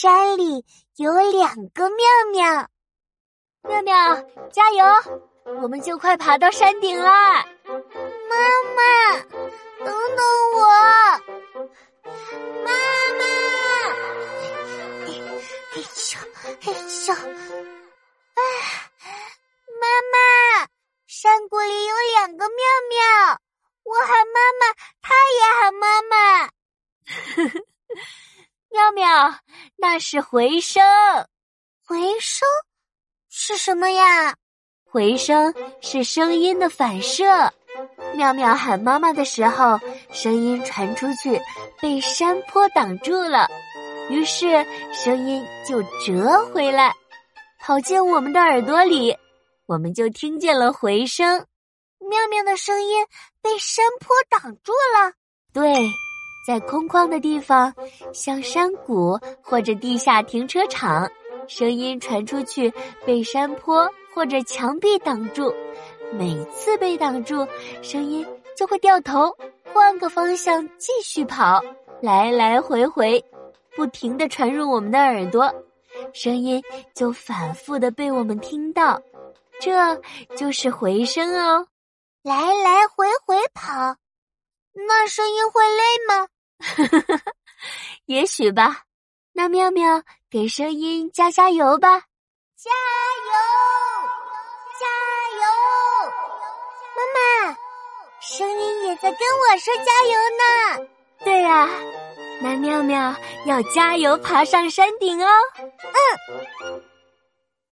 山里有两个妙妙，妙妙加油！我们就快爬到山顶啦！妈妈，等等我！妈妈！哎咻哎咻！哎，妈妈，山谷里有两个妙妙，我喊妈妈，它也喊妈妈。妙妙，那是回声。回声是什么呀？回声是声音的反射。妙妙喊妈妈的时候，声音传出去，被山坡挡住了，于是声音就折回来，跑进我们的耳朵里，我们就听见了回声。妙妙的声音被山坡挡住了。对。在空旷的地方，像山谷或者地下停车场，声音传出去被山坡或者墙壁挡住。每次被挡住，声音就会掉头，换个方向继续跑，来来回回，不停的传入我们的耳朵，声音就反复的被我们听到。这就是回声哦，来来回回跑，那声音会累吗？呵呵呵，也许吧。那妙妙给声音加加油吧！加油，加油！妈妈，声音也在跟我说加油呢。对啊，那妙妙要加油爬上山顶哦。嗯。